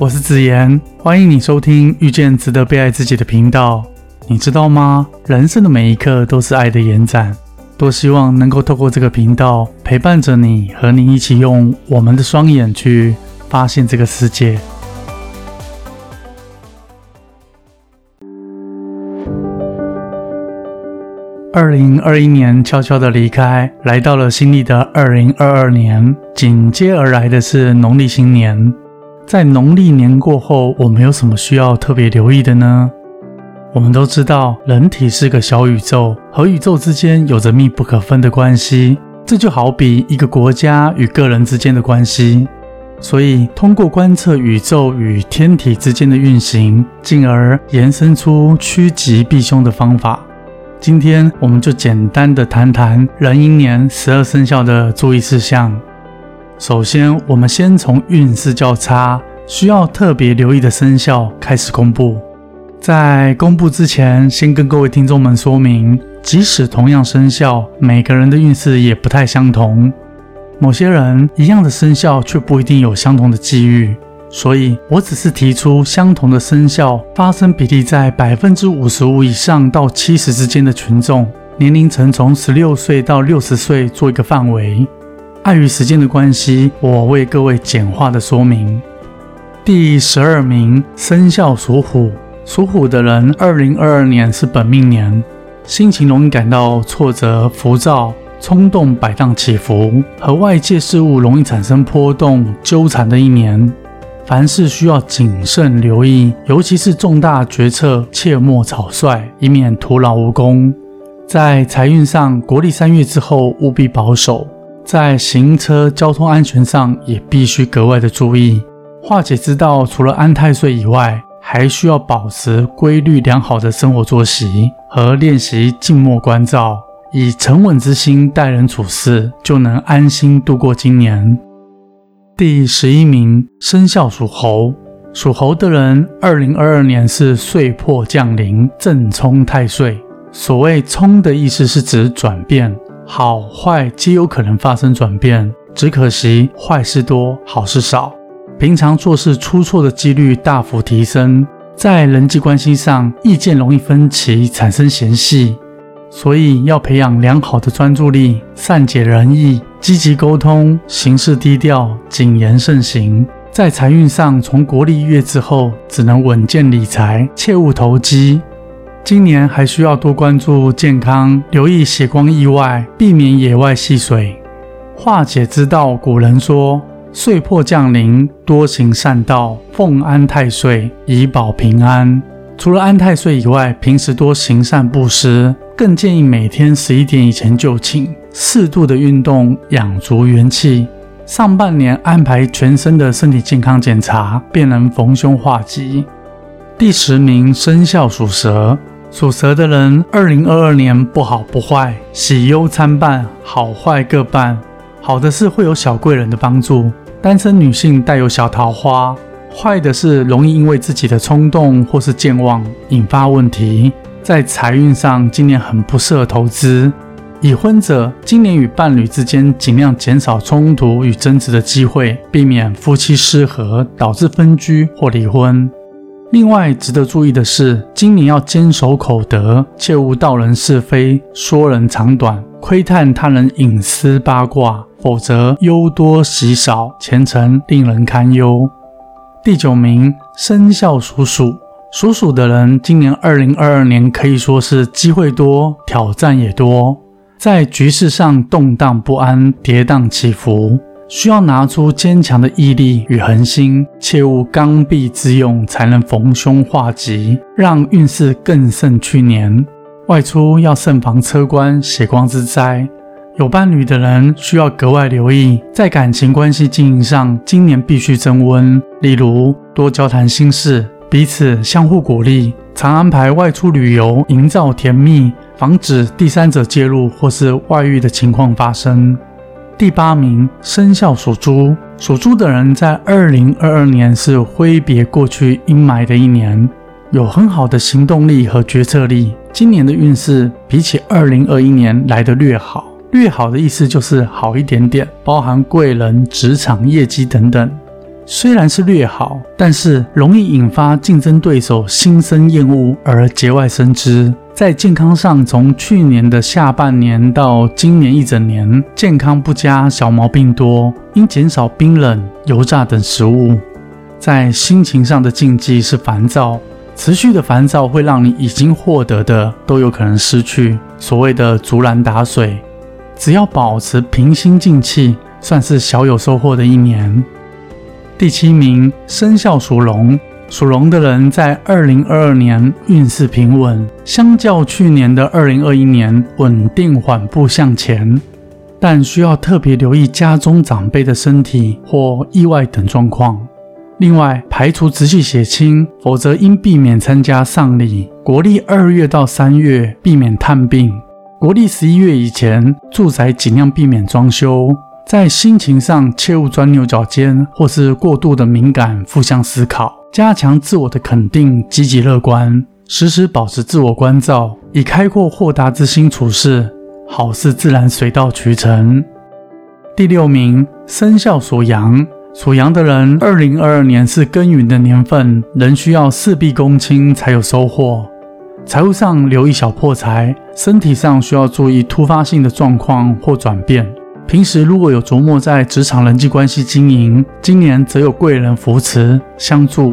我是子言，欢迎你收听遇见值得被爱自己的频道。你知道吗？人生的每一刻都是爱的延展。多希望能够透过这个频道陪伴着你，和你一起用我们的双眼去发现这个世界。二零二一年悄悄的离开，来到了新历的二零二二年，紧接而来的是农历新年。在农历年过后，我们有什么需要特别留意的呢？我们都知道，人体是个小宇宙，和宇宙之间有着密不可分的关系。这就好比一个国家与个人之间的关系。所以，通过观测宇宙与天体之间的运行，进而延伸出趋吉避凶的方法。今天我们就简单的谈谈壬寅年十二生肖的注意事项。首先，我们先从运势较差、需要特别留意的生肖开始公布。在公布之前，先跟各位听众们说明，即使同样生肖，每个人的运势也不太相同。某些人一样的生肖，却不一定有相同的机遇。所以我只是提出相同的生肖发生比例在百分之五十五以上到七十之间的群众，年龄层从十六岁到六十岁做一个范围。碍于时间的关系，我为各位简化的说明。第十二名生肖属虎，属虎的人，二零二二年是本命年，心情容易感到挫折、浮躁、冲动、摆荡起伏，和外界事物容易产生波动、纠缠的一年。凡事需要谨慎留意，尤其是重大决策，切莫草率，以免徒劳无功。在财运上，国历三月之后务必保守；在行车交通安全上，也必须格外的注意。化解之道，除了安太岁以外，还需要保持规律良好的生活作息和练习静默关照，以沉稳之心待人处事，就能安心度过今年。第十一名生肖属猴，属猴的人，二零二二年是岁破降临，正冲太岁。所谓“冲”的意思是指转变，好坏皆有可能发生转变，只可惜坏事多，好事少。平常做事出错的几率大幅提升，在人际关系上意见容易分歧，产生嫌隙。所以要培养良好的专注力，善解人意，积极沟通，行事低调，谨言慎行。在财运上，从国历月之后，只能稳健理财，切勿投机。今年还需要多关注健康，留意血光意外，避免野外戏水。化解之道，古人说：岁破降临，多行善道，奉安太岁，以保平安。除了安太岁以外，平时多行善布施。更建议每天十一点以前就寝，适度的运动养足元气。上半年安排全身的身体健康检查，便能逢凶化吉。第十名生肖属蛇，属蛇的人，二零二二年不好不坏，喜忧参半，好坏各半。好的是会有小贵人的帮助，单身女性带有小桃花；坏的是容易因为自己的冲动或是健忘引发问题。在财运上，今年很不适合投资。已婚者今年与伴侣之间尽量减少冲突与争执的机会，避免夫妻失和导致分居或离婚。另外，值得注意的是，今年要坚守口德，切勿道人是非、说人长短、窥探他人隐私八卦，否则忧多喜少，前程令人堪忧。第九名生肖属鼠。属鼠的人，今年二零二二年可以说是机会多，挑战也多，在局势上动荡不安，跌宕起伏，需要拿出坚强的毅力与恒心，切勿刚愎自用，才能逢凶化吉，让运势更胜去年。外出要慎防车关血光之灾。有伴侣的人需要格外留意，在感情关系经营上，今年必须增温，例如多交谈心事。彼此相互鼓励，常安排外出旅游，营造甜蜜，防止第三者介入或是外遇的情况发生。第八名生肖属猪，属猪的人在二零二二年是挥别过去阴霾的一年，有很好的行动力和决策力。今年的运势比起二零二一年来的略好，略好的意思就是好一点点，包含贵人、职场业绩等等。虽然是略好，但是容易引发竞争对手心生厌恶而节外生枝。在健康上，从去年的下半年到今年一整年，健康不佳，小毛病多，应减少冰冷、油炸等食物。在心情上的禁忌是烦躁，持续的烦躁会让你已经获得的都有可能失去。所谓的竹篮打水，只要保持平心静气，算是小有收获的一年。第七名，生肖属龙。属龙的人在二零二二年运势平稳，相较去年的二零二一年稳定缓步向前，但需要特别留意家中长辈的身体或意外等状况。另外，排除直系血亲，否则应避免参加丧礼。国历二月到三月避免探病，国历十一月以前住宅尽量避免装修。在心情上切勿钻牛角尖，或是过度的敏感、负向思考。加强自我的肯定，积极乐观，时时保持自我关照，以开阔豁达之心处事，好事自然水到渠成。第六名，生肖属羊，属羊的人，二零二二年是耕耘的年份，仍需要事必躬亲才有收获。财务上留意小破财，身体上需要注意突发性的状况或转变。平时如果有琢磨在职场人际关系经营，今年则有贵人扶持相助。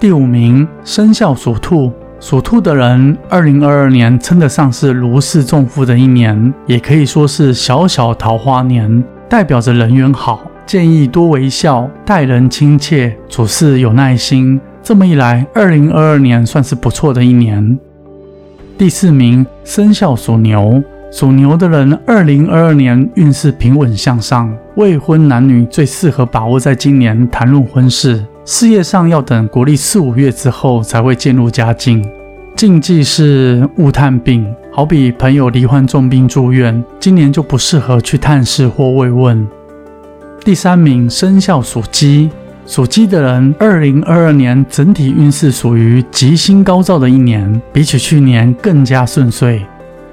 第五名，生肖属兔，属兔的人，二零二二年称得上是如释重负的一年，也可以说是小小桃花年，代表着人缘好，建议多微笑，待人亲切，处事有耐心。这么一来，二零二二年算是不错的一年。第四名，生肖属牛。属牛的人，二零二二年运势平稳向上，未婚男女最适合把握在今年谈论婚事。事业上要等国历四五月之后才会渐入佳境。禁忌是勿探病，好比朋友罹患重病住院，今年就不适合去探视或慰问。第三名，生肖属鸡，属鸡的人，二零二二年整体运势属于吉星高照的一年，比起去年更加顺遂。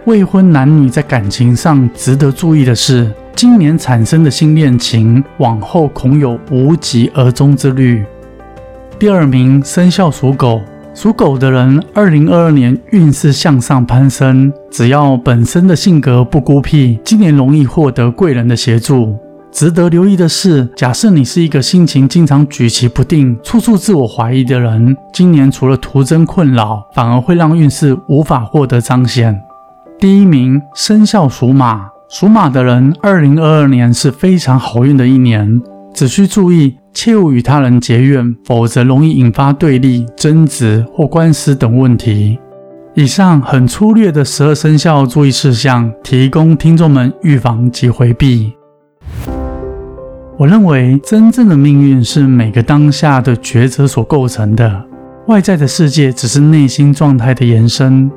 未婚男女在感情上值得注意的是，今年产生的新恋情，往后恐有无疾而终之虑。第二名，生肖属狗，属狗的人，二零二二年运势向上攀升，只要本身的性格不孤僻，今年容易获得贵人的协助。值得留意的是，假设你是一个心情经常举棋不定、处处自我怀疑的人，今年除了徒增困扰，反而会让运势无法获得彰显。第一名，生肖属马。属马的人，二零二二年是非常好运的一年，只需注意切勿与他人结怨，否则容易引发对立、争执或官司等问题。以上很粗略的十二生肖注意事项，提供听众们预防及回避。我认为，真正的命运是每个当下的抉择所构成的，外在的世界只是内心状态的延伸。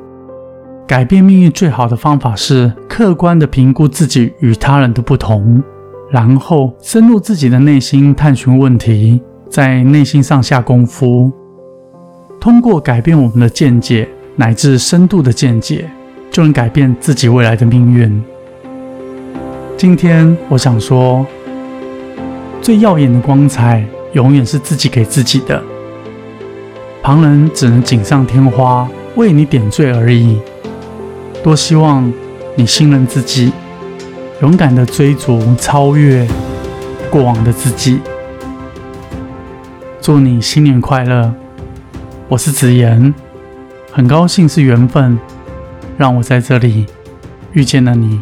改变命运最好的方法是客观地评估自己与他人的不同，然后深入自己的内心探寻问题，在内心上下功夫。通过改变我们的见解乃至深度的见解，就能改变自己未来的命运。今天我想说，最耀眼的光彩永远是自己给自己的，旁人只能锦上添花，为你点缀而已。多希望你信任自己，勇敢的追逐超越过往的自己。祝你新年快乐！我是子言，很高兴是缘分，让我在这里遇见了你。